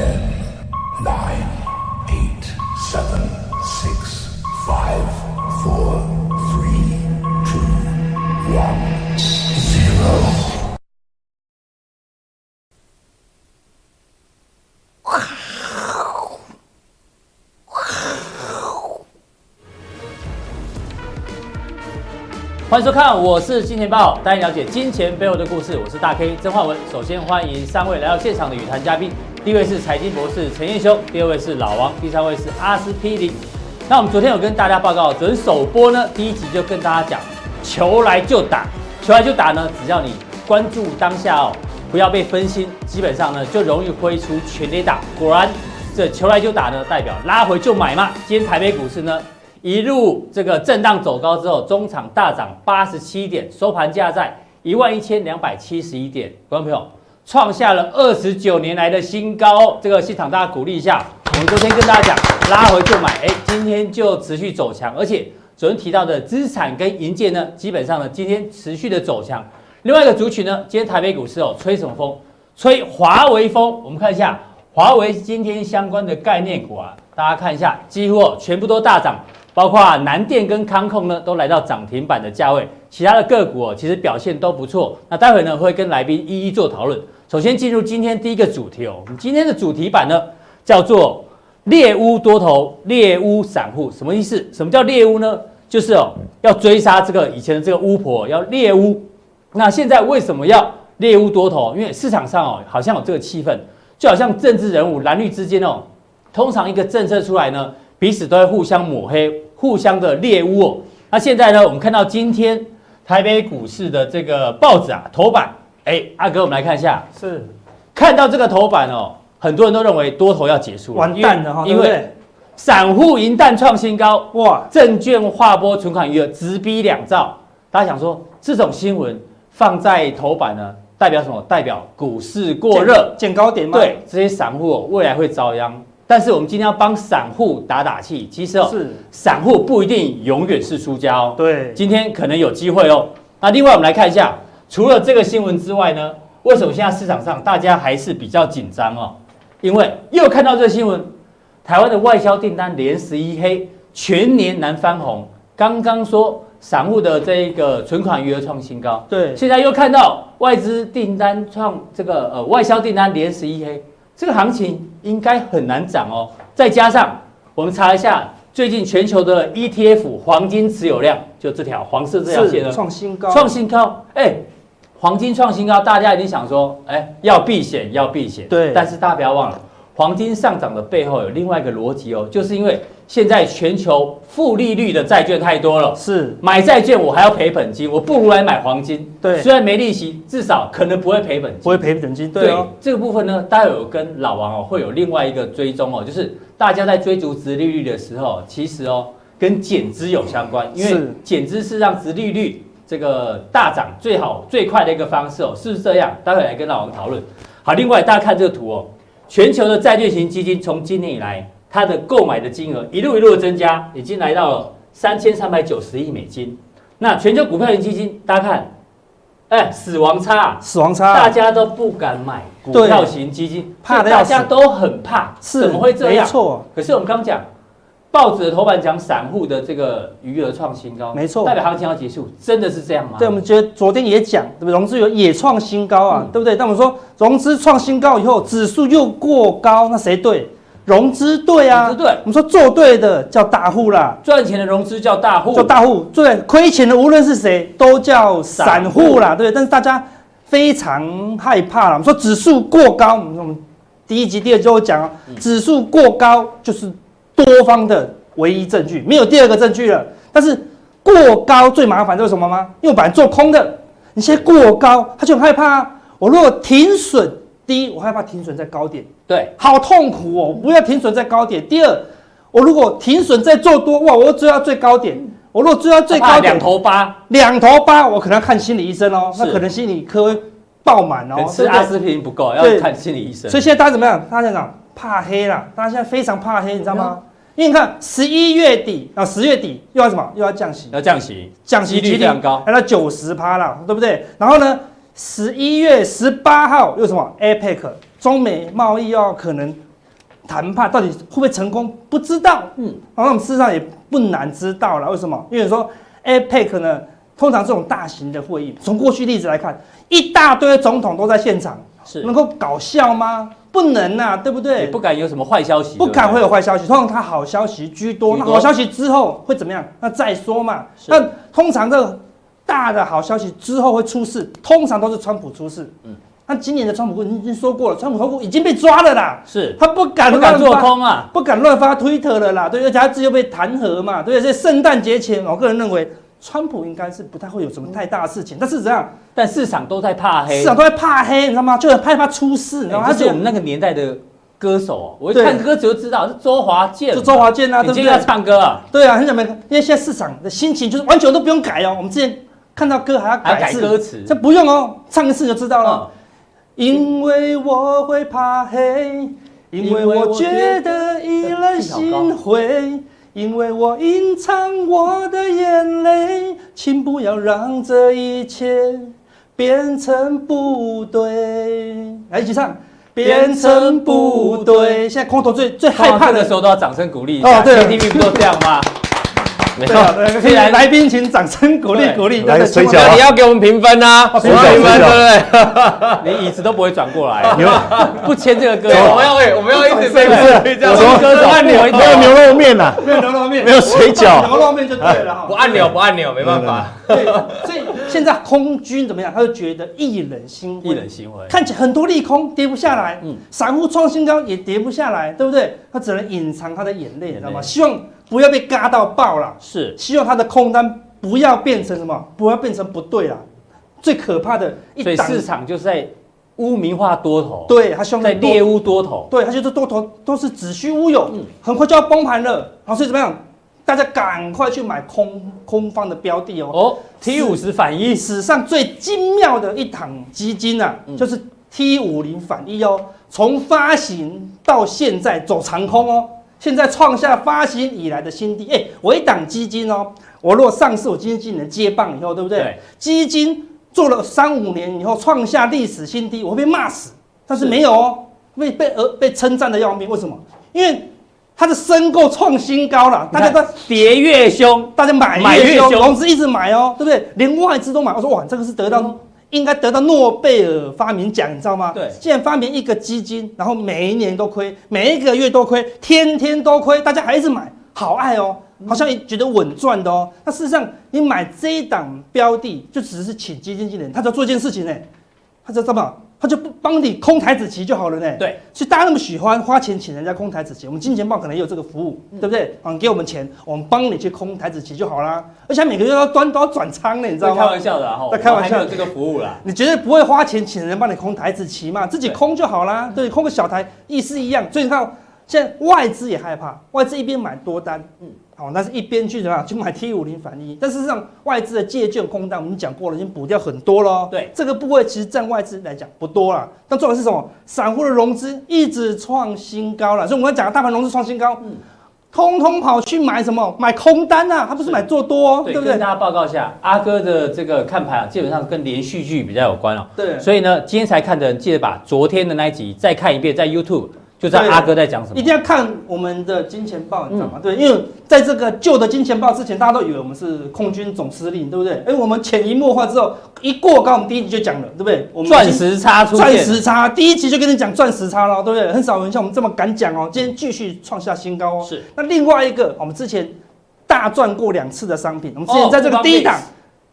Ten, nine, eight, seven, six, five, four, three, two, one, zero. 欢迎收看，我是金钱豹，带你了解金钱背后的故事。我是大 K 曾焕文。首先欢迎三位来到现场的与谈嘉宾，第一位是财经博士陈彦修，第二位是老王，第三位是阿司匹林。那我们昨天有跟大家报告，昨天首播呢，第一集就跟大家讲，球来就打，球来就打呢，只要你关注当下哦，不要被分心，基本上呢就容易挥出全垒打。果然，这球来就打呢，代表拉回就买嘛。今天台北股市呢，一路这个震荡走高之后，中场大涨八十七点，收盘价在一万一千两百七十一点。观众朋友，创下了二十九年来的新高。这个市场大家鼓励一下。我们昨天跟大家讲，拉回就买，哎，今天就持续走强，而且昨天提到的资产跟银建呢，基本上呢今天持续的走强。另外一个族群呢，今天台北股市哦，吹什么风？吹华为风。我们看一下华为今天相关的概念股啊，大家看一下，几乎哦全部都大涨。包括南电跟康控呢，都来到涨停板的价位。其他的个股哦，其实表现都不错。那待会呢，会跟来宾一一做讨论。首先进入今天第一个主题哦，我们今天的主题版呢，叫做猎巫多头，猎巫散户，什么意思？什么叫猎巫呢？就是哦，要追杀这个以前的这个巫婆，要猎巫。那现在为什么要猎巫多头？因为市场上哦，好像有这个气氛，就好像政治人物蓝绿之间哦，通常一个政策出来呢。彼此都会互相抹黑，互相的猎巫哦。那现在呢，我们看到今天台北股市的这个报纸啊，头版，哎，阿哥，我们来看一下，是看到这个头版哦，很多人都认为多头要结束了，完蛋了哈，因为散户银弹创新高，哇，证券划拨存款余额直逼两兆。大家想说，这种新闻放在头版呢，代表什么？代表股市过热，见高点吗？对，这些散户哦，未来会遭殃。但是我们今天要帮散户打打气，其实哦，是散户不一定永远是输家哦。对，今天可能有机会哦。那另外我们来看一下，除了这个新闻之外呢，为什么现在市场上大家还是比较紧张哦？因为又看到这个新闻，台湾的外销订单连十一黑，全年难翻红。刚刚说散户的这一个存款余额创新高，对，现在又看到外资订单创这个呃外销订单连十一黑。这个行情应该很难涨哦，再加上我们查一下最近全球的 ETF 黄金持有量，就这条黄色这条线呢，创新高，创新高，哎，黄金创新高，大家一定想说，哎，要避险，要避险，对，但是大家不要忘了。黄金上涨的背后有另外一个逻辑哦，就是因为现在全球负利率的债券太多了，是买债券我还要赔本金，我不如来买黄金。对，虽然没利息，至少可能不会赔本金，不会赔本金。对，哦、对这个部分呢，大家有跟老王哦会有另外一个追踪哦，就是大家在追逐殖利率的时候，其实哦跟减资有相关，因为减资是让殖利率这个大涨最好最快的一个方式哦，是不是这样？待会来跟老王讨论。好，另外大家看这个图哦。全球的债券型基金从今年以来，它的购买的金额一路一路的增加，已经来到了三千三百九十亿美金。那全球股票型基金，大家看，哎，死亡差，死亡差，大家都不敢买股票型基金，怕的大家都很怕，是怎么会这样？没错。可是我们刚讲。报纸的头版讲散户的这个余额创新高，没错，代表行情要结束，真的是这样吗？对，我们觉得昨天也讲，对不对？融资有也创新高啊，嗯、对不对？但我们说融资创新高以后，指数又过高，那谁对？融资对啊，对。我们说做对的叫大户啦，赚钱的融资叫大户，叫大户。对，亏钱的无论是谁都叫散户啦，对不对？但是大家非常害怕啦。我们说指数过高，我们我们第一集、第二集都讲啊，指数过高就是。多方的唯一证据，没有第二个证据了。但是过高最麻烦就是什么吗？因为我本来做空的，你现在过高，他就很害怕啊。我如果停损，第一，我害怕停损在高点，对，好痛苦哦。不要停损在高点。第二，我如果停损在做多，哇，我要追到最高点。我如果追到最高点，两头八，两头八，我可能要看心理医生哦。那可能心理科会爆满哦。吃阿司匹林不够，要看心理医生。所以现在大家怎么样？大家讲怕黑啦，大家现在非常怕黑，你知道吗？因为你看十一月底啊，十月底又要什么？又要降息，要降息，降息率非常高，来到九十趴了，对不对？然后呢，十一月十八号又什么？APEC 中美贸易要可能谈判到底会不会成功，不知道。嗯，然后我们事实上也不难知道了。为什么？因为说 APEC 呢，通常这种大型的会议，从过去例子来看，一大堆总统都在现场，是能够搞笑吗？不能呐、啊，对不对？不敢有什么坏消息，不敢会有坏消息。通常他好消息居多，那好消息之后会怎么样？那再说嘛。那通常这个大的好消息之后会出事，通常都是川普出事。嗯，那今年的川普你已经说过了，川普头部已经被抓了啦。是，他不敢不敢做空啊，不敢乱发推特了啦。对，而且他自己又被弹劾嘛。对，所以圣诞节前，我个人认为。川普应该是不太会有什么太大的事情，但是怎样？但市场都在怕黑，市场都在怕黑，你知道吗？就很害怕出事，你知道吗？他是我们那个年代的歌手，我一看歌词就知道是周华健，是周华健啊，对不对？要唱歌啊？对啊，很久没，因为现在市场的心情就是完全都不用改哦。我们之前看到歌还要改改歌词，这不用哦，唱一次就知道了。因为我会怕黑，因为我觉得以人心灰。因为我隐藏我的眼泪，请不要让这一切变成不对。来一起唱，变成不对。现在空头最最害怕的时候都要掌声鼓励一下。哦，对，KTV 不都这样吗？没错，现在 来宾请掌声鼓励鼓励。来水饺，你要给我们评分啊！评分，对不对？连椅子都不会转过来，不签这个歌，我们要我们要一直背这样。歌手按钮，没有牛肉面呐，没有牛肉面，没有水饺，牛肉面就对了哈。不按钮不按钮，没办法。对，所以现在空军怎么样？他就觉得一人心一人心灰，看起来很多利空跌不下来，嗯，散户创新高也跌不下来，对不对？他只能隐藏他的眼泪，你知道吗？希望。不要被嘎到爆了，是希望他的空单不要变成什么，不要变成不对了。最可怕的一档，所以市场就是在污名化多头，对他希望在猎污多头，对他就是多头都是子虚乌有，嗯、很快就要崩盘了。然后所以怎么样？大家赶快去买空空方的标的哦。哦，T 五十反一，史上最精妙的一档基金啊，嗯、就是 T 五零反一哦，从发行到现在走长空哦。现在创下发行以来的新低，哎，我一档基金哦，我如果上市，我基金经理人接棒以后，对不对？对。基金做了三五年以后创下历史新低，我会被骂死，但是没有哦，被被呃被称赞的要命。为什么？因为它的申购创新高了，大家都跌越凶，大家买越凶，融资一直买哦，对不对？连外资都买。我说哇，这个是得到。应该得到诺贝尔发明奖，你知道吗？对，现在发明一个基金，然后每一年都亏，每一个月都亏，天天都亏，大家还是买，好爱哦，好像也觉得稳赚的哦。那事实上，你买这一档标的，就只是请基金经理人，他只要做一件事情呢，他知道吗？他就不帮你空台子棋就好了呢。对，所以大家那么喜欢花钱请人家空台子棋，我们金钱豹可能也有这个服务，嗯、对不对？嗯，给我们钱，我们帮你去空台子棋就好啦。而且每个月要端都要转仓呢，你知道吗？开玩笑的哈，在开玩笑，还没有这个服务啦。你绝对不会花钱请人帮你空台子棋嘛？自己空就好啦。对，对，空个小台意思一样。所以你看，现在外资也害怕，外资一边买多单，嗯。哦，那是一边去怎么样去买 T 五零反一，但事实上外资的借券空单我们讲过了，已经补掉很多了。对，这个部位其实占外资来讲不多了。但重点是什么？散户的融资一直创新高了，所以我们讲的大盘融资创新高，嗯，通通跑去买什么？买空单啊，他不是买做多，哦，对，对不对？跟大家报告一下，阿哥的这个看盘啊，基本上跟连续剧比较有关哦。对，所以呢，今天才看的人记得把昨天的那一集再看一遍，在 YouTube。就知道阿哥在讲什么，一定要看我们的金钱豹，你知道吗？嗯、对，因为在这个旧的金钱豹之前，大家都以为我们是空军总司令，对不对？哎，我们潜移默化之后，一过高，我们第一集就讲了，对不对？我们钻石差钻石差，第一集就跟你讲钻石差了，对不对？很少有人像我们这么敢讲哦。今天继续创下新高哦。是。那另外一个，我们之前大赚过两次的商品，我们之前在这个第一档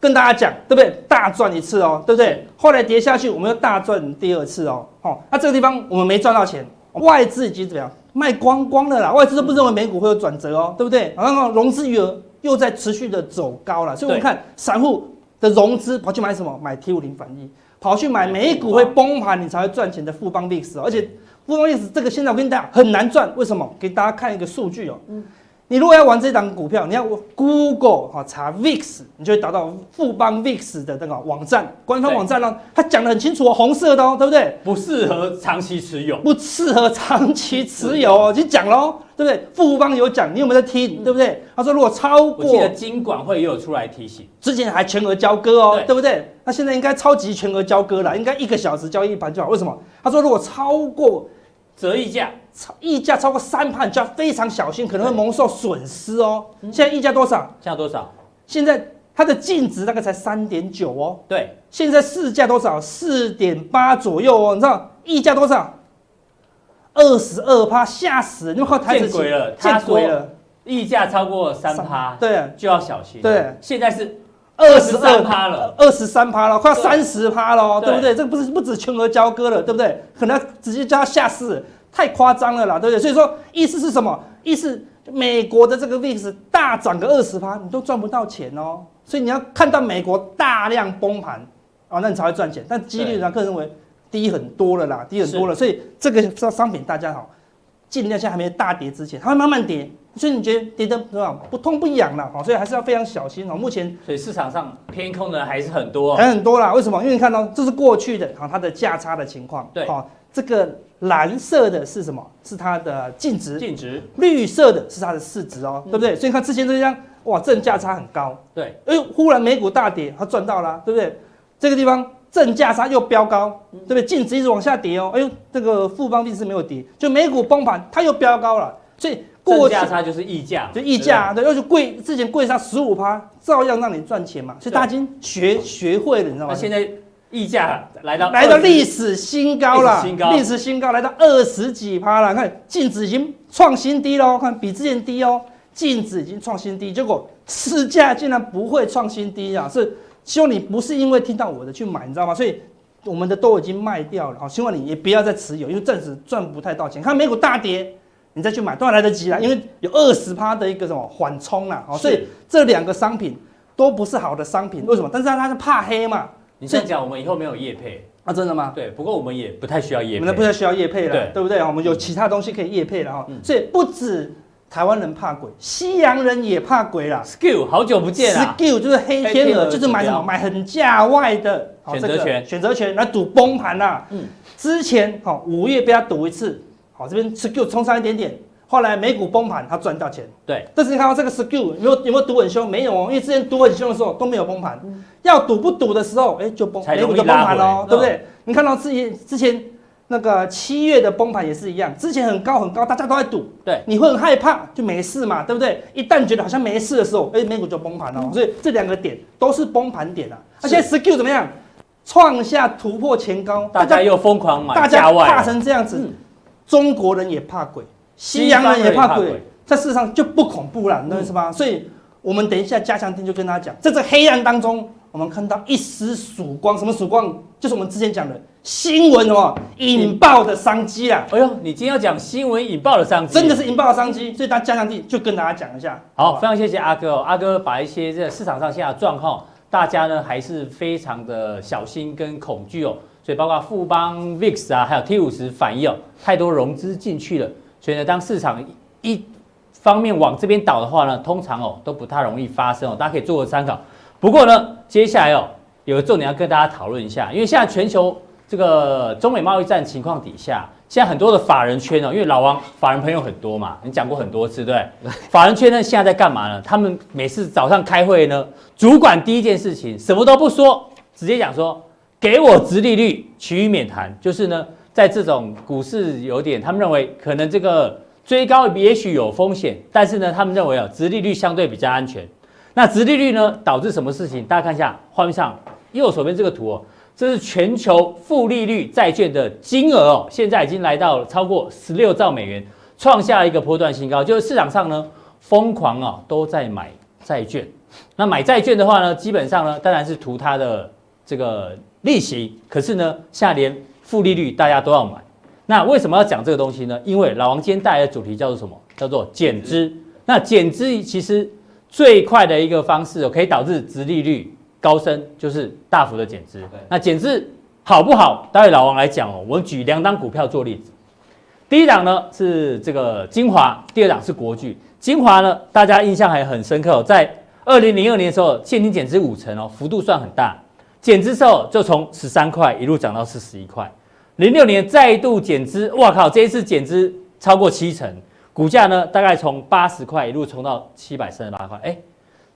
跟大家讲，对不对？大赚一次哦，对不对？后来跌下去，我们又大赚第二次哦。哦，那这个地方我们没赚到钱。外资已经怎么样卖光光了啦？外资都不认为美股会有转折哦，对不对？然后融资余额又在持续的走高了，所以我们看散户的融资跑去买什么？买 T 五零反一，跑去买美股会崩盘你才会赚钱的富邦 VIX，而且富邦 VIX 这个现在我跟你讲很难赚，为什么？给大家看一个数据哦。你如果要玩这档股票，你要 Google 哈查 VIX，你就会找到富邦 VIX 的那个网站，官方网站呢，它讲的很清楚哦，红色的哦，对不对？不适合长期持有，不适合长期持有哦，已经讲喽，对不对？富邦有讲，你有没有在听？对不对？他说如果超过，我记得金管会也有出来提醒，之前还全额交割哦，对不对？那现在应该超级全额交割了，应该一个小时交易一盘就好。为什么？他说如果超过。折溢价，超溢价超过三趴，你就要非常小心，可能会蒙受损失哦。现在溢价多少？现在多少？现在它的净值大概才三点九哦。对，现在市价多少？四点八左右哦。你知道溢价多少？二十二趴，吓死人！你们靠台子见鬼了，见鬼了！溢价超过三趴，对，就要小心。对，现在是。二十二趴了，二十三趴了，快要三十趴了，对不对？对这个不是不止全额交割了，对不对？可能直接叫他下市，太夸张了啦，对不对？所以说意思是什么？意思美国的这个 VIX 大涨个二十趴，你都赚不到钱哦。所以你要看到美国大量崩盘哦，那你才会赚钱。但几率上，个人认为低很多了啦，低很多了。所以这个商品大家好，尽量在还没大跌之前，它会慢慢跌。所以你觉得跌得是吧？不痛不痒了，所以还是要非常小心哦。目前，所以市场上偏空的人还是很多，还很多啦。为什么？因为你看到这是过去的它的价差的情况。对，好，这个蓝色的是什么？是它的净值。净值。绿色的是它的市值哦，对不对？所以你看之前这张，哇，正价差很高。对。哎呦，忽然美股大跌，它赚到了，对不对？这个地方正价差又飙高，对不对？净值一直往下跌哦。哎呦，这个富邦币是没有跌，就美股崩盘，它又飙高了，所以。过价差就是溢价，就溢价，对，又是贵，之前贵上十五趴，照样让你赚钱嘛。所以大家已经学学会了，你知道吗？那现在溢价来到来到历史新高了，历史新高来到二十几趴了。看净值已经创新低喽，看比之前低哦，净值已经创新低，结果市价竟然不会创新低啊！是希望你不是因为听到我的去买，你知道吗？所以我们的都已经卖掉了，好，希望你也不要再持有，因为暂时赚不太到钱。看美股大跌。你再去买都还来得及啦，因为有二十趴的一个什么缓冲啦，所以这两个商品都不是好的商品。为什么？但是它是怕黑嘛。你这样讲，我们以后没有业配啊？真的吗？对，不过我们也不太需要业配，我们不太需要业配了，对，对不对？我们有其他东西可以业配了哈。所以不止台湾人怕鬼，西洋人也怕鬼啦。Skill 好久不见了 Skill 就是黑天鹅，就是买什么买很价外的选择权，选择权来赌崩盘啦。嗯，之前好五月被他赌一次。好，这边 Skill 冲上一点点，后来美股崩盘，他赚到钱。对，但是你看到这个 Skew 有没有有没有赌很凶？没有哦，因为之前赌很凶的时候都没有崩盘，嗯、要赌不赌的时候，哎，就崩，美股就崩盘喽，对不对？你看到之前之前那个七月的崩盘也是一样，之前很高很高，大家都在赌，对，你会很害怕，就没事嘛，对不对？一旦觉得好像没事的时候，哎，美股就崩盘了，嗯、所以这两个点都是崩盘点啊。而且 Skew 怎么样？创下突破前高，大家又疯狂买，大家怕成这样子。嗯中国人也怕鬼，西洋人也怕鬼，在世上就不恐怖了，你懂是吧？所以，我们等一下加强錠就跟大家讲，在这黑暗当中，我们看到一丝曙光。什么曙光？就是我们之前讲的新闻哦，引爆的商机啊！哎呦，你今天要讲新闻引爆的商机，真的是引爆的商机。所以，大家加强錠就跟大家讲一下。好，非常谢谢阿哥哦，阿哥把一些这市场上现在的状况，大家呢还是非常的小心跟恐惧哦。所以包括富邦 VIX 啊，还有 T 五十反应哦，太多融资进去了。所以呢，当市场一方面往这边倒的话呢，通常哦都不太容易发生哦，大家可以做个参考。不过呢，接下来哦有个重点要跟大家讨论一下，因为现在全球这个中美贸易战情况底下，现在很多的法人圈哦，因为老王法人朋友很多嘛，你讲过很多次对，对？法人圈呢现在在干嘛呢？他们每次早上开会呢，主管第一件事情什么都不说，直接讲说。给我直利率，其余免谈。就是呢，在这种股市有点，他们认为可能这个追高也许有风险，但是呢，他们认为啊，殖利率相对比较安全。那殖利率呢，导致什么事情？大家看一下画面上右手边这个图哦，这是全球负利率债券的金额哦，现在已经来到了超过十六兆美元，创下一个波段新高。就是市场上呢，疯狂啊都在买债券。那买债券的话呢，基本上呢，当然是图它的这个。利息，可是呢，现在连负利率大家都要买，那为什么要讲这个东西呢？因为老王今天带来的主题叫做什么？叫做减资。那减资其实最快的一个方式可以导致殖利率高升，就是大幅的减资。那减资好不好？待会老王来讲哦。我们举两档股票做例子，第一档呢是这个精华，第二档是国巨。精华呢，大家印象还很深刻，在二零零二年的时候，现金减资五成哦，幅度算很大。减资之后就从十三块一路涨到四十一块，零六年再度减资，哇靠！这一次减资超过七成，股价呢大概从八十块一路冲到七百三十八块。哎，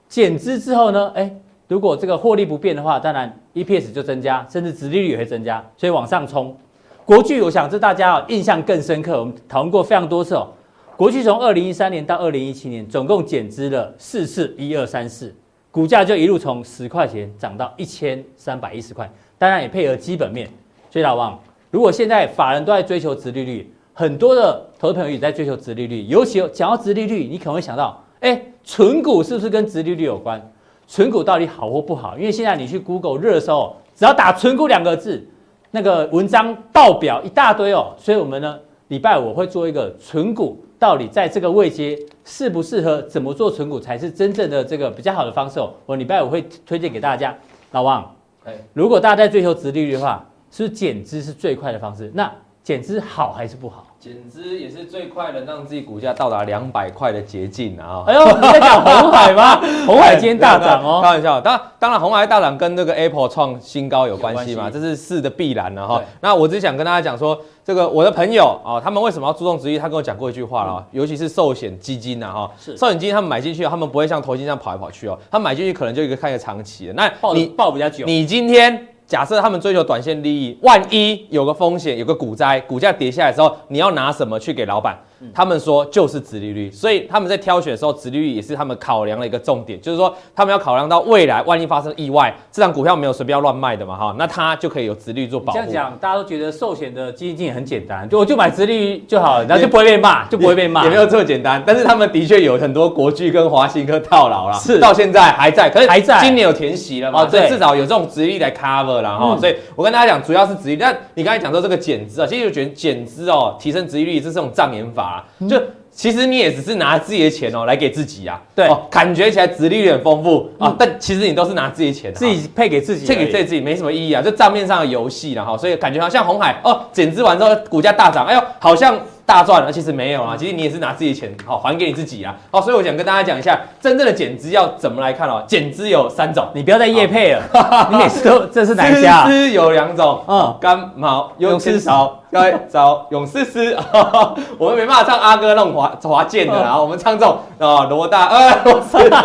减资之后呢，哎，如果这个获利不变的话，当然 EPS 就增加，甚至殖利率也会增加，所以往上冲。国巨，我想这大家印象更深刻，我们讨论过非常多次哦。国巨从二零一三年到二零一七年，总共减资了四次，一二三四，股价就一路从十块钱涨到一千三百一十块，当然也配合基本面。所以老王，如果现在法人都在追求殖利率，很多的投资朋友也在追求殖利率，尤其讲到殖利率，你可能会想到，哎，存股是不是跟殖利率有关？存股到底好或不好？因为现在你去 Google 热搜，只要打“存股”两个字。那个文章爆表一大堆哦，所以我们呢礼拜五会做一个存股，到底在这个位阶适不适合，怎么做存股才是真正的这个比较好的方式哦。我礼拜五会推荐给大家。老王，哎，如果大家在追求殖利率的话，是不是减资是最快的方式？那减资好还是不好？减资也是最快的，让自己股价到达两百块的捷径啊！哎呦，你在讲红海吗？红海今天大涨哦，开玩笑。当当然，红海大涨跟这个 Apple 创新高有关系嘛，这是事的必然了哈。那我只想跟大家讲说，这个我的朋友啊，他们为什么要注重职业？他跟我讲过一句话了，尤其是寿险基金呐哈，寿险基金他们买进去，他们不会像投金这样跑来跑去哦，他们买进去可能就一个看一个长期的。那你抱比较久，你今天。假设他们追求短线利益，万一有个风险，有个股灾，股价跌下来之后，你要拿什么去给老板？他们说就是殖利率，所以他们在挑选的时候，殖利率也是他们考量的一个重点，就是说他们要考量到未来，万一发生意外，这张股票没有随便要乱卖的嘛，哈，那它就可以有殖利率做保护。这样讲，大家都觉得寿险的基金经理很简单，就我就买殖利率就好了，然后就不会被骂，就不会被骂，也没有这么简单。但是他们的确有很多国巨跟华兴科套牢了，是到现在还在，可是还在，今年有填息了嘛，所以至少有这种殖利率来 cover 了哈。所以我跟大家讲，主要是殖利率。但你刚才讲到这个减资啊，其实我觉得减资哦，提升殖利率这是这种障眼法，就。其实你也只是拿自己的钱哦来给自己啊，对。哦，感觉起来殖利率很丰富。啊，但其实你都是拿自己的钱，自己配给自己，配给自己没什么意义啊，就账面上的游戏了哈，所以感觉好像红海哦减资完之后股价大涨，哎呦好像大赚了，其实没有啊，其实你也是拿自己的钱好还给你自己啊，好，所以我想跟大家讲一下真正的减资要怎么来看哦，减资有三种，你不要再夜配了，你每次都这是哪一家？减资有两种，嗯，干毛用吃少。该找勇士师，我们没办法唱阿哥那种华华健的，然后我们唱这种啊罗大呃罗斯宝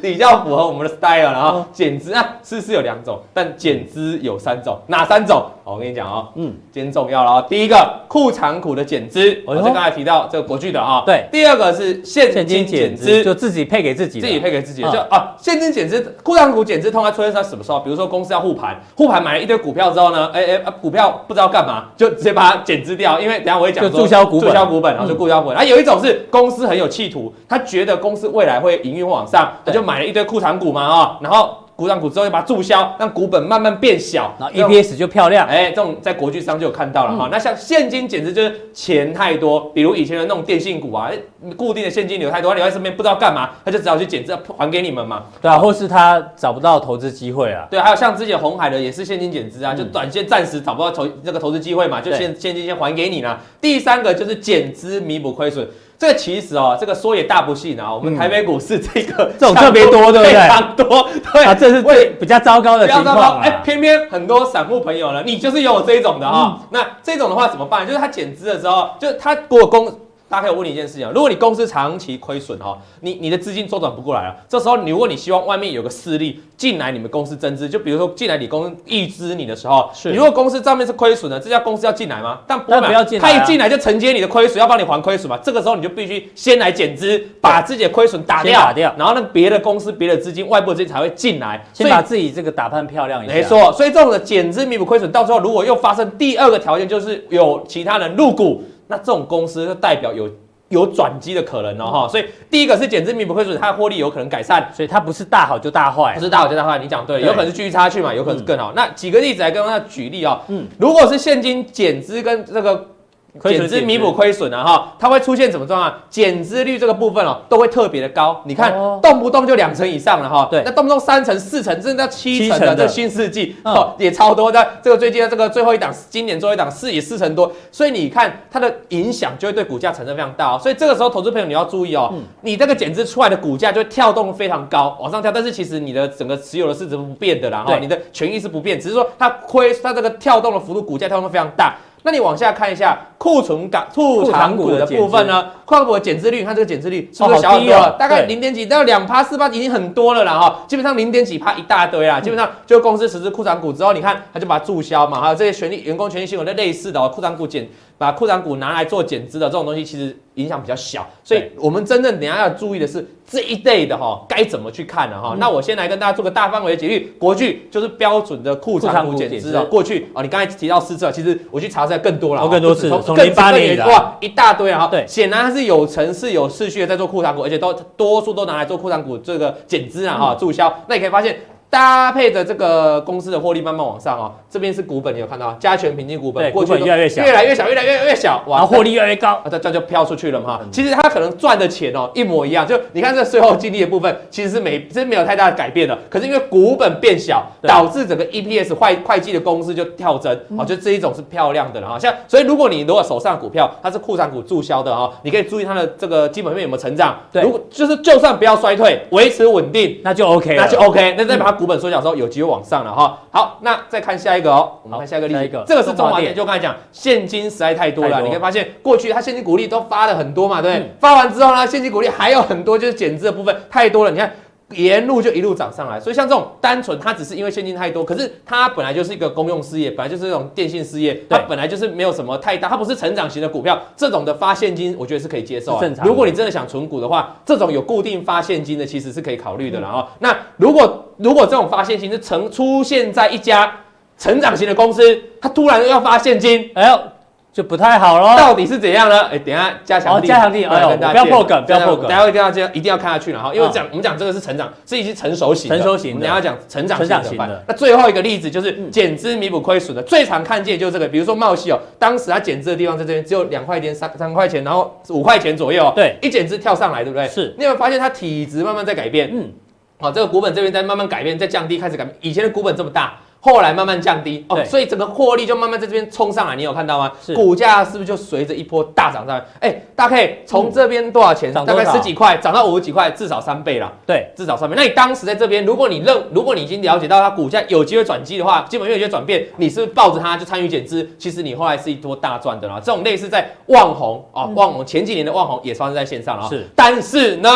比较符合我们的 style，然后减资啊，是是有两种，但减资有三种，哪三种？我跟你讲哦，嗯，今天重要了，第一个裤长股的减资，我就刚才提到这个国剧的啊，对，第二个是现金减资，就自己配给自己，自己配给自己，就啊现金减资，裤长股减资通常出现在什么时候？比如说公司要护盘，护盘买了一堆股票之后呢，哎哎股票不知道干嘛，就直接把它减资掉，因为等下我会讲说，注销股本，注销股本，然后就注销股本。啊，有一种是公司很有企图，他觉得公司未来会营运往上，他就买了一堆库藏股嘛，啊，然后。股涨股之后又把它注销，让股本慢慢变小，然后 EPS 就漂亮。哎，这种在国巨上就有看到了哈。那像现金简直就是钱太多，比如以前的那种电信股啊，固定的现金流太多，留在身边不知道干嘛，他就只好去减资还给你们嘛。对啊，或是他找不到投资机会啊。对，还有像之前红海的也是现金减资啊，就短线暂时找不到投这个投资机会嘛，就现现金先还给你了。第三个就是减资弥补亏损。这个其实哦，这个说也大不幸啊，我们台北股市这个 这种特别多，对不对？非常多，对啊，这是最比较糟糕的情况。哎，偏偏很多散户朋友呢，你就是有这种的哈。那这种的话怎么办？就是他减资的时候，就是他给我公。大家可以问你一件事情，如果你公司长期亏损哈，你你的资金周转不过来了，这时候你如果你希望外面有个势力进来你们公司增资，就比如说进来你公司预支你的时候，是你如果公司账面是亏损的，这家公司要进来吗？但不会，他一进来就承接你的亏损，要帮你还亏损嘛。这个时候你就必须先来减资，把自己的亏损打掉，打掉，然后让别的公司、别的资金、外部资金才会进来，先把自己这个打扮漂亮一下。没错，所以这种的减资弥补亏损，到时候如果又发生第二个条件，就是有其他人入股，那这种公司就代表有。有转机的可能哦，哈，所以第一个是减资弥补亏损，它的获利有可能改善，所以它不是大好就大坏，不是大好就大坏，你讲对，有可能是继续差去嘛，有可能是更好。那几个例子来跟大家举例啊，嗯，如果是现金减资跟这个。减资弥补亏损啊，哈，它会出现什么状况？减资率这个部分哦，都会特别的高。你看，动不动就两成以上了哈。对，那动不动三成、四成，甚至到七成的这新世纪哦，也超多。在这个最近的这个最后一档，今年最后一档四也四成多。所以你看它的影响就会对股价产生非常大哦。所以这个时候，投资朋友你要注意哦，你这个减资出来的股价就会跳动非常高，往上跳。但是其实你的整个持有的市值不变的啦，哈，你的权益是不变，只是说它亏，它这个跳动的幅度，股价跳动非常大。那你往下看一下库存港库藏股的部分呢？库藏股的减资率，你看这个减资率是不是小很多了？大概零点几到两趴四趴已经很多了啦哈。基本上零点几趴一大堆啦。基本上就公司实施库存股之后，你看他就把它注销嘛，还有这些权利员工权益新闻的类似的哦库存股减。把库藏股拿来做减资的这种东西，其实影响比较小，所以我们真正等下要注意的是这一类的哈，该怎么去看呢哈？那我先来跟大家做个大范围的解律，国巨就是标准的库藏股减资啊。过去啊，你刚才提到四次，其实我去查出来更多了，更多次，从零八年哇一大堆啊。对，显然它是有城市有秩序的在做库藏股，而且都多数都拿来做库藏股这个减资啊哈注销。那你可以发现。搭配着这个公司的获利慢慢往上哦，这边是股本，你有看到加权平均股本，过去越来越小，越来越小，越来越越小，哇，然后获利越来越高，这这就飘出去了嘛。其实它可能赚的钱哦一模一样，就你看这税后净利的部分，其实是没，其实没有太大的改变的。可是因为股本变小，导致整个 EPS 会会计的公司就跳增，哦，就这一种是漂亮的了哈。像所以如果你如果手上股票它是库藏股注销的哈，你可以注意它的这个基本面有没有成长。对，如果就是就算不要衰退，维持稳定，那就 OK，那就 OK。那再把它股本缩小之后有。机会往上了哈，好，那再看下一个哦，我们看下一个例子，这个是中华电，就刚才讲现金实在太多了，你可以发现过去它现金股利都发了很多嘛，对不对？发完之后呢，现金股利还有很多，就是减资的部分太多了，你看沿路就一路涨上来，所以像这种单纯它只是因为现金太多，可是它本来就是一个公用事业，本来就是这种电信事业，它本来就是没有什么太大，它不是成长型的股票，这种的发现金我觉得是可以接受，正常。如果你真的想存股的话，这种有固定发现金的其实是可以考虑的了哈。那如果如果这种发现金是成出现在一家成长型的公司，它突然要发现金，哎呦，就不太好喽。到底是怎样呢？哎，等下加强力，加强力，哎呦，不要破梗，不要破梗，大家会跟大家一定要看下去了哈。因为讲我们讲这个是成长，是已经成熟型，成熟型。等下讲成长型的。那最后一个例子就是减资弥补亏损的，最常看见就是这个，比如说茂矽哦，当时它减资的地方在这边只有两块钱、三三块钱，然后五块钱左右，对，一减资跳上来，对不对？是。你有没有发现它体质慢慢在改变？嗯。好，这个股本这边在慢慢改变，在降低，开始改变。以前的股本这么大，后来慢慢降低，哦，所以整个获利就慢慢在这边冲上来。你有看到吗？是，股价是不是就随着一波大涨上来？哎，大家可以从这边多少钱？大概十几块，涨到五十几块，至少三倍了。对，至少三倍。那你当时在这边，如果你认，如果你已经了解到它股价有机会转机的话，基本面有机会转变，你是不是抱着它就参与减资？其实你后来是一波大赚的啦。这种类似在旺红啊，旺宏前几年的旺红也发生在线上了。是，但是呢？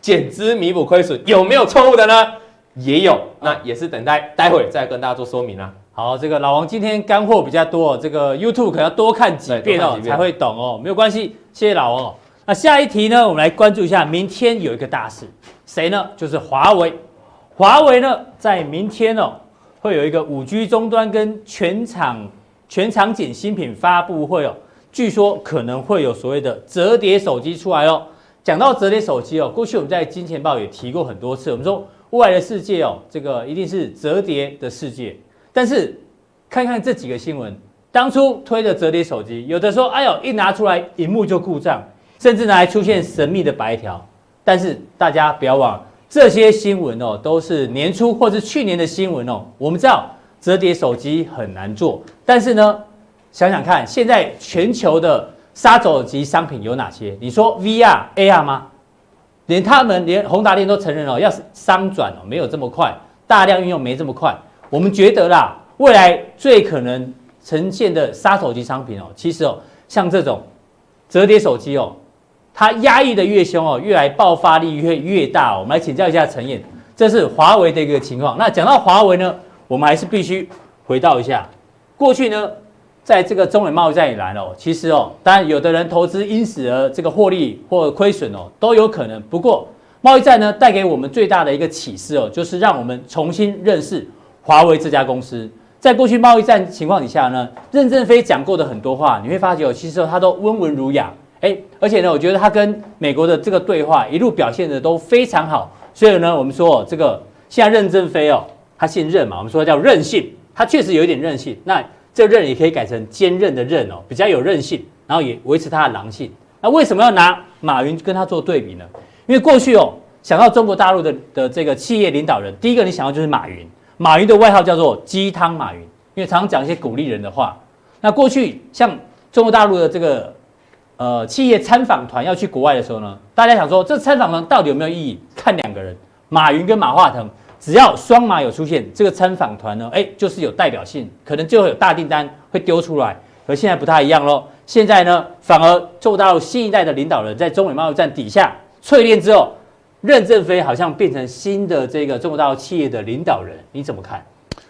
减资弥补亏损有没有错误的呢？也有，那也是等待待会再跟大家做说明啊。好，这个老王今天干货比较多，这个 YouTube 可能要多看几遍哦，才会懂哦。没有关系，谢谢老王哦。那下一题呢，我们来关注一下，明天有一个大事，谁呢？就是华为。华为呢，在明天哦，会有一个五 G 终端跟全场全场景新品发布会哦，据说可能会有所谓的折叠手机出来哦。讲到折叠手机哦，过去我们在金钱豹也提过很多次。我们说未来的世界哦，这个一定是折叠的世界。但是看看这几个新闻，当初推的折叠手机，有的说哎呦，一拿出来荧幕就故障，甚至呢还出现神秘的白条。但是大家不要忘了，这些新闻哦，都是年初或是去年的新闻哦。我们知道折叠手机很难做，但是呢，想想看，现在全球的。杀手级商品有哪些？你说 VR、AR 吗？连他们连宏达电都承认哦，要是商转哦，没有这么快，大量运用没这么快。我们觉得啦，未来最可能呈现的杀手级商品哦，其实哦，像这种折叠手机哦，它压抑的越凶哦，越来爆发力越越大。我们来请教一下陈彦，这是华为的一个情况。那讲到华为呢，我们还是必须回到一下过去呢。在这个中美贸易战以来哦，其实哦，当然有的人投资因此而这个获利或亏损哦，都有可能。不过贸易战呢，带给我们最大的一个启示哦，就是让我们重新认识华为这家公司。在过去贸易战情况底下呢，任正非讲过的很多话，你会发觉哦，其实他都温文儒雅，诶，而且呢，我觉得他跟美国的这个对话一路表现的都非常好。所以呢，我们说这个现在任正非哦，他姓任嘛，我们说叫任性，他确实有一点任性。那这个韧也可以改成坚韧的韧哦，比较有韧性，然后也维持它的狼性。那为什么要拿马云跟他做对比呢？因为过去哦，想到中国大陆的的这个企业领导人，第一个你想到就是马云。马云的外号叫做鸡汤马云，因为常常讲一些鼓励人的话。那过去像中国大陆的这个呃企业参访团要去国外的时候呢，大家想说这参访团到底有没有意义？看两个人，马云跟马化腾。只要双马有出现，这个参访团呢，哎，就是有代表性，可能就会有大订单会丢出来。而现在不太一样喽。现在呢，反而中国大陆新一代的领导人，在中美贸易战底下淬炼之后，任正非好像变成新的这个中国大陆企业的领导人，你怎么看？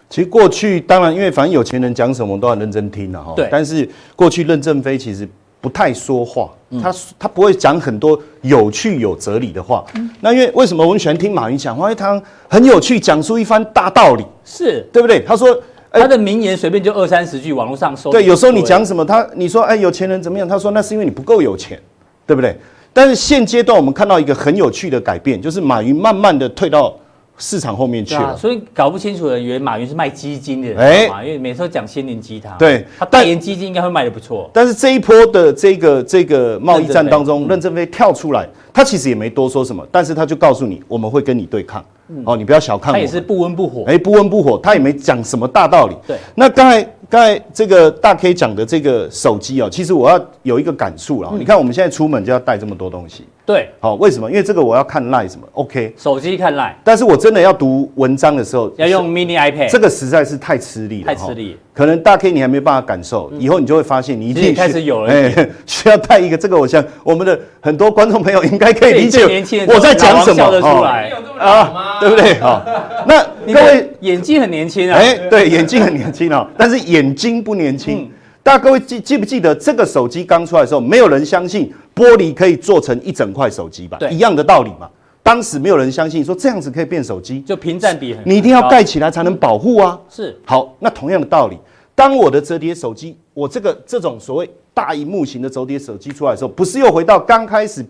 其实过去当然，因为反正有钱人讲什么都要认真听了哈。对。但是过去任正非其实不太说话，他他不会讲很多有趣有哲理的话。那因为为什么我们喜欢听马云讲话？因为他很有趣，讲出一番大道理，是对不对？他说。他的名言随便就二三十句，网络上搜。对，有时候你讲什么，他你说哎，有钱人怎么样？他说那是因为你不够有钱，对不对？但是现阶段我们看到一个很有趣的改变，就是马云慢慢的退到市场后面去了。所以搞不清楚的人以为马云是卖基金的，哎，因为每次都讲心灵鸡汤。对，他代言基金应该会卖的不错。但是这一波的这个这个贸易战当中，任正非跳出来，他其实也没多说什么，但是他就告诉你，我们会跟你对抗。哦，你不要小看我。他也是不温不火。哎，不温不火，他也没讲什么大道理。对。那刚才刚才这个大 K 讲的这个手机哦，其实我要有一个感触了。你看我们现在出门就要带这么多东西。对。好，为什么？因为这个我要看 Line 什么？OK。手机看 Line。但是我真的要读文章的时候，要用 Mini iPad。这个实在是太吃力了。太吃力。可能大 K 你还没办法感受，以后你就会发现你一定开始有了。哎，需要带一个这个，我想我们的很多观众朋友应该可以理解 我在讲什么。笑得出来啊，对不对？好。那各位眼睛很年轻啊，哎，对，眼睛很年轻啊，但是眼睛不年轻。大家各位记记不记得这个手机刚出来的时候，没有人相信玻璃可以做成一整块手机吧？对，一样的道理嘛。当时没有人相信说这样子可以变手机，就屏占比很，你一定要盖起来才能保护啊。是，好，那同样的道理，当我的折叠手机，我这个这种所谓大荧幕型的折叠手机出来的时候，不是又回到刚开始？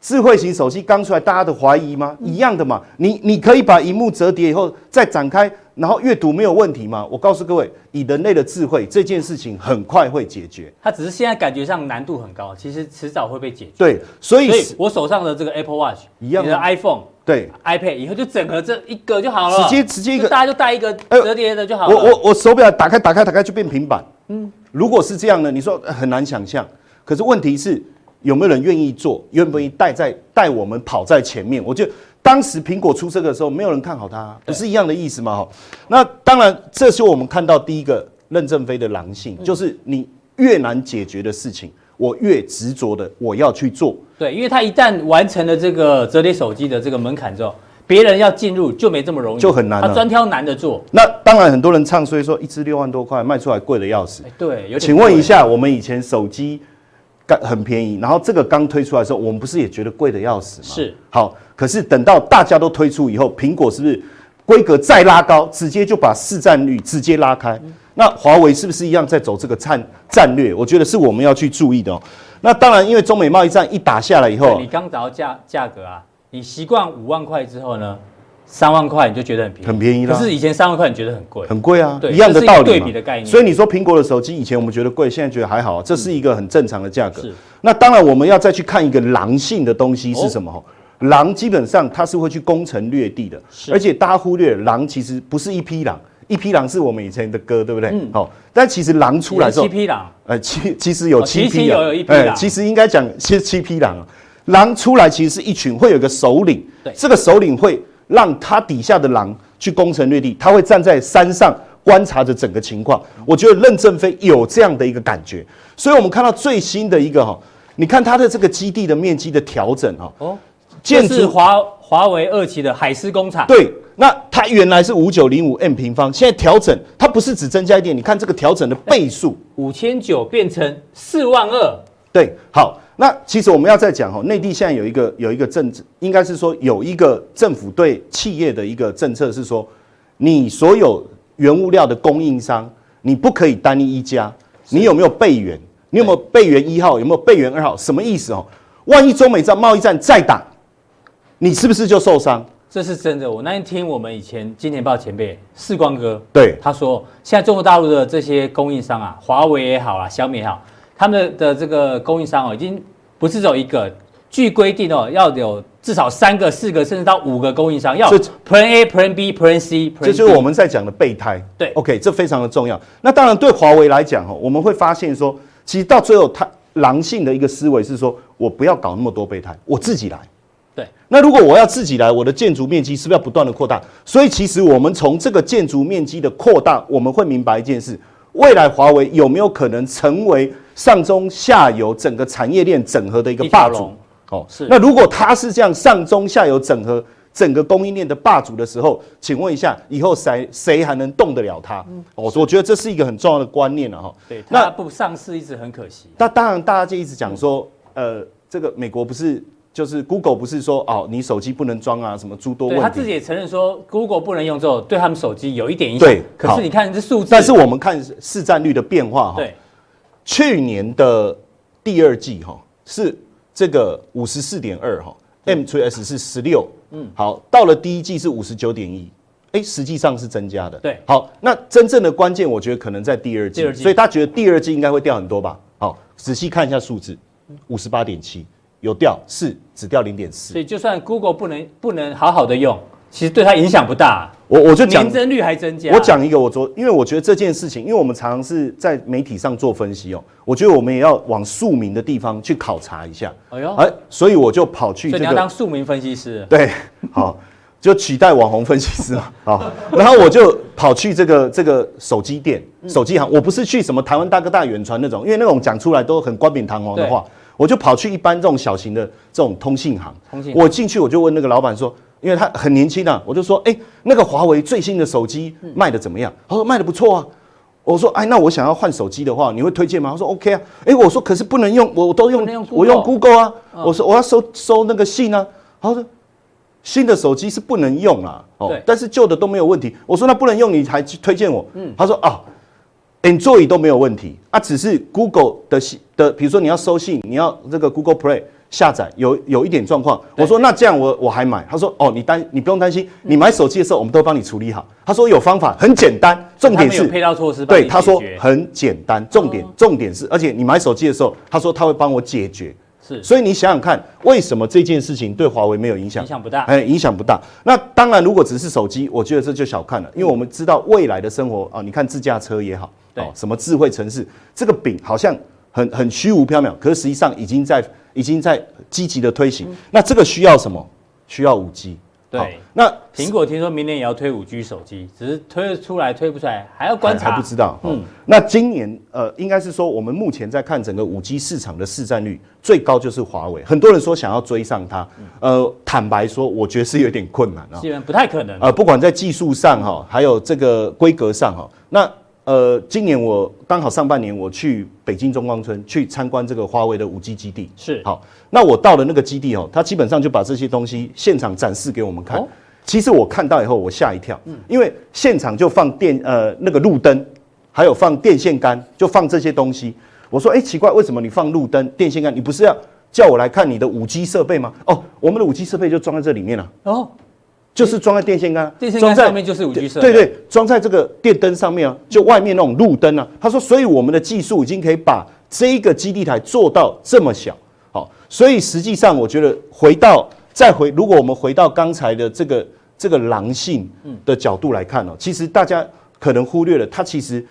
智慧型手机刚出来，大家的怀疑吗？一样的嘛。你你可以把荧幕折叠以后再展开，然后阅读没有问题吗？我告诉各位，以人类的智慧，这件事情很快会解决。它只是现在感觉上难度很高，其实迟早会被解决。对，所以，所以我手上的这个 Apple Watch 一样，你的 iPhone 对 iPad 以后就整合这一个就好了，直接直接一个，大家就带一个折叠的就好了。我我我手表打开打开打开就变平板。嗯，如果是这样呢？你说很难想象，可是问题是。有没有人愿意做？愿不愿意带在带我们跑在前面？我觉得当时苹果出这个的时候，没有人看好它，不是一样的意思吗？哈，那当然，这是我们看到第一个任正非的狼性，就是你越难解决的事情，我越执着的我要去做。对，因为他一旦完成了这个折叠手机的这个门槛之后，别人要进入就没这么容易，就很难。他专挑难的做。那当然，很多人唱衰说一支六万多块卖出来贵的要死。对，请问一下，我们以前手机。刚很便宜，然后这个刚推出来的时候，我们不是也觉得贵的要死吗？是。好，可是等到大家都推出以后，苹果是不是规格再拉高，直接就把市占率直接拉开？嗯、那华为是不是一样在走这个战战略？我觉得是我们要去注意的哦。那当然，因为中美贸易战一打下来以后，你刚找到价价格啊，你习惯五万块之后呢？三万块你就觉得很便宜，很便宜了。可是以前三万块你觉得很贵，很贵啊，对，一样的道理嘛。对比的概念。所以你说苹果的手机以前我们觉得贵，现在觉得还好，这是一个很正常的价格。是。那当然我们要再去看一个狼性的东西是什么？狼基本上它是会去攻城略地的，而且大家忽略狼其实不是一匹狼，一匹狼是我们以前的歌，对不对？嗯。好，但其实狼出来之后，七匹狼。呃，其其实有七匹狼，有有一匹狼。其实应该讲是七匹狼。狼出来其实是一群，会有个首领。对。这个首领会。让他底下的狼去攻城略地，他会站在山上观察着整个情况。我觉得任正非有这样的一个感觉，所以我们看到最新的一个哈，你看他的这个基地的面积的调整哈。哦，建筑华华为二期的海思工厂。对，那它原来是五九零五 M 平方，现在调整，它不是只增加一点，你看这个调整的倍数，五千九变成四万二。对，好。那其实我们要再讲哈，内地现在有一个有一个政治，应该是说有一个政府对企业的一个政策是说，你所有原物料的供应商，你不可以单一一家，你有没有备援？你有没有备援一号？有没有备援二号？什么意思哦？万一中美战贸易战再打，你是不是就受伤？这是真的。我那天听我们以前金钱豹前辈世光哥对他说，现在中国大陆的这些供应商啊，华为也好啊，小米也好。他们的这个供应商哦，已经不是只有一个，据规定哦，要有至少三个、四个，甚至到五个供应商，要 Plan A、Plan B、Plan C。这就是我们在讲的备胎。对，OK，这非常的重要。那当然，对华为来讲哦，我们会发现说，其实到最后，他狼性的一个思维是说，我不要搞那么多备胎，我自己来。对。那如果我要自己来，我的建筑面积是不是要不断的扩大？所以，其实我们从这个建筑面积的扩大，我们会明白一件事。未来华为有没有可能成为上中下游整个产业链整合的一个霸主？哦，是。那如果它是这样上中下游整合整个供应链的霸主的时候，请问一下，以后谁谁还能动得了它？哦，我觉得这是一个很重要的观念了哈。对，那不上市一直很可惜。那当然，大家就一直讲说，呃，这个美国不是。就是 Google 不是说哦，你手机不能装啊，什么诸多问题。他自己也承认说，Google 不能用之后，对他们手机有一点影响。对，可是你看这数字。但是我们看市占率的变化哈。对。去年的第二季哈是这个五十四点二哈，M 除 S 是十六。嗯。好，到了第一季是五十九点一，哎，实际上是增加的。对。好，那真正的关键，我觉得可能在第二季。第二季。所以他觉得第二季应该会掉很多吧？好，仔细看一下数字，五十八点七。有掉是只掉零点四，所以就算 Google 不能不能好好的用，其实对它影响不大。我我就讲年增率还增加。我讲一个，我昨因为我觉得这件事情，因为我们常常是在媒体上做分析哦，我觉得我们也要往庶民的地方去考察一下。哎呦，哎，所以我就跑去、你要当庶民分析师。对，好，就取代网红分析师嘛。好，然后我就跑去这个这个手机店、手机行，我不是去什么台湾大哥大、远传那种，因为那种讲出来都很冠冕堂皇的话。我就跑去一般这种小型的这种通信行，通信行我进去我就问那个老板说，因为他很年轻啊，我就说，哎、欸，那个华为最新的手机卖的怎么样？他说卖的不错啊。我说，哎，那我想要换手机的话，你会推荐吗？他说 OK 啊。哎、欸，我说可是不能用，我都用，用我用 Google 啊。哦、我说我要收收那个信啊。他说新的手机是不能用啊。哦，但是旧的都没有问题。我说那不能用，你还推荐我？嗯，他说啊。Android 都没有问题啊，只是 Google 的的，比如说你要收信，你要这个 Google Play 下载有有一点状况。我说那这样我我还买。他说哦，你担你不用担心，你买手机的时候我们都帮你处理好。他说有方法，很简单，重点是配套措施。对，他说很简单，重点重点是，而且你买手机的时候，他说他会帮我解决。是，所以你想想看，为什么这件事情对华为没有影响？影响不大，哎，影响不大。那当然，如果只是手机，我觉得这就小看了，因为我们知道未来的生活啊，你看自驾车也好。哦，什么智慧城市？这个饼好像很很虚无缥缈，可是实际上已经在已经在积极的推行。嗯、那这个需要什么？需要五 G。对，那苹果听说明年也要推五 G 手机，只是推出来推不出来，还要观察，还不知道。嗯，那今年呃，应该是说我们目前在看整个五 G 市场的市占率最高就是华为，很多人说想要追上它，呃，坦白说，我觉得是有点困难啊，基本不太可能。呃，不管在技术上哈，还有这个规格上哈，那。呃，今年我刚好上半年我去北京中关村去参观这个华为的五 G 基地，是好。那我到了那个基地哦，他基本上就把这些东西现场展示给我们看。哦、其实我看到以后我吓一跳，嗯，因为现场就放电呃那个路灯，还有放电线杆，就放这些东西。我说哎、欸、奇怪，为什么你放路灯、电线杆？你不是要叫我来看你的五 G 设备吗？哦，我们的五 G 设备就装在这里面了。哦。就是装在电线杆，电线杆上面就是五 G 设备。对对，装在这个电灯上面啊，就外面那种路灯啊。他说，所以我们的技术已经可以把这一个基地台做到这么小。好，所以实际上我觉得回到再回，如果我们回到刚才的这个这个狼性的角度来看哦，其实大家可能忽略了，它其实。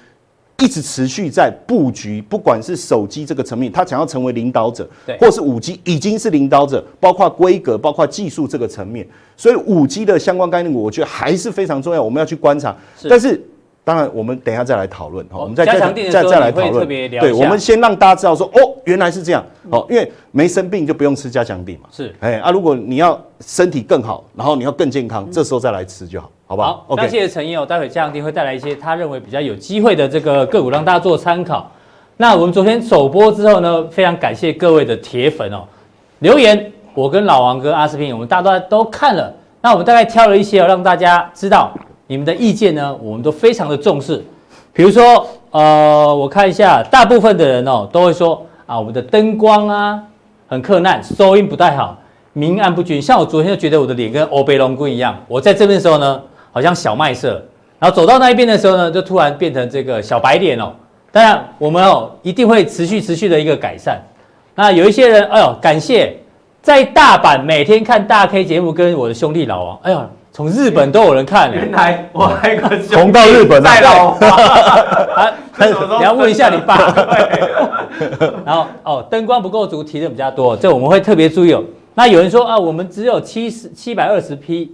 一直持续在布局，不管是手机这个层面，他想要成为领导者，对，或是五 G 已经是领导者，包括规格、包括技术这个层面，所以五 G 的相关概念股，我觉得还是非常重要，我们要去观察。是但是，当然我们等一下再来讨论哈，我们再再再再来讨论。对，我们先让大家知道说，哦，原来是这样，哦，因为没生病就不用吃加强錠嘛。是，哎啊，如果你要身体更好，然后你要更健康，这时候再来吃就好。好吧，好，谢谢陈燕哦。待会加强錠会带来一些他认为比较有机会的这个个股，让大家做参考。那我们昨天首播之后呢，非常感谢各位的铁粉哦，留言，我跟老王跟阿司匹林，我们大家都看了。那我们大概挑了一些哦，让大家知道你们的意见呢，我们都非常的重视。比如说，呃，我看一下，大部分的人哦都会说啊，我们的灯光啊很克难，收音不太好，明暗不均。像我昨天就觉得我的脸跟欧贝龙君一样，我在这边的时候呢。好像小麦色，然后走到那一边的时候呢，就突然变成这个小白脸哦。当然，我们哦一定会持续持续的一个改善。那有一些人，哎呦，感谢在大阪每天看大 K 节目，跟我的兄弟老王，哎呦，从日本都有人看。原来我还有个红到日本来了。你要问一下你爸。然后哦，灯光不够足，提的比较多，这我们会特别注意哦。那有人说啊，我们只有七十七百二十 P。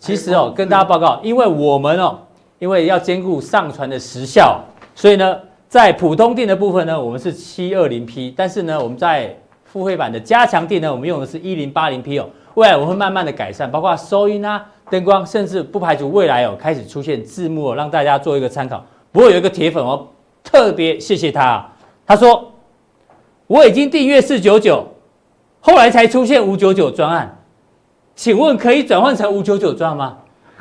其实哦，跟大家报告，因为我们哦，因为要兼顾上传的时效，所以呢，在普通錠的部分呢，我们是七二零 P，但是呢，我们在付费版的加强錠呢，我们用的是一零八零 P 哦。未来我们会慢慢的改善，包括收音啊、灯光，甚至不排除未来哦开始出现字幕哦，让大家做一个参考。不过有一个铁粉哦，特别谢谢他啊，他说我已经订阅四九九，后来才出现五九九专案，请问可以转换成五九九赚吗？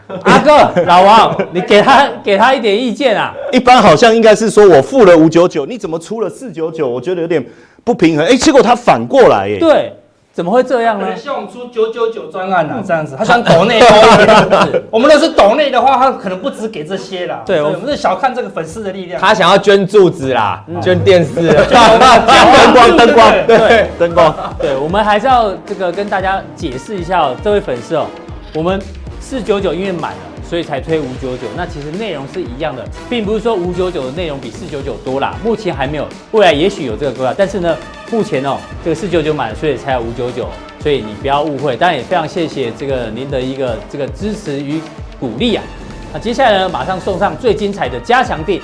阿哥，老王，你给他给他一点意见啊。一般好像应该是说我付了五九九，你怎么出了四九九？我觉得有点不平衡。哎，结果他反过来耶。对。怎么会这样呢？希望出九九九专案啊，这样子，他想抖内。我们那是抖内的话，他可能不止给这些啦。对，我们是小看这个粉丝的力量。他想要捐柱子啦，捐电视，灯光，灯光，对，灯光。对，我们还是要这个跟大家解释一下哦，这位粉丝哦，我们四九九因为满了，所以才推五九九。那其实内容是一样的，并不是说五九九的内容比四九九多啦。目前还没有，未来也许有这个规划，但是呢。目前哦，这个四九九满，所以才有五九九，所以你不要误会。当然也非常谢谢这个您的一个这个支持与鼓励啊。那接下来呢，马上送上最精彩的加强电，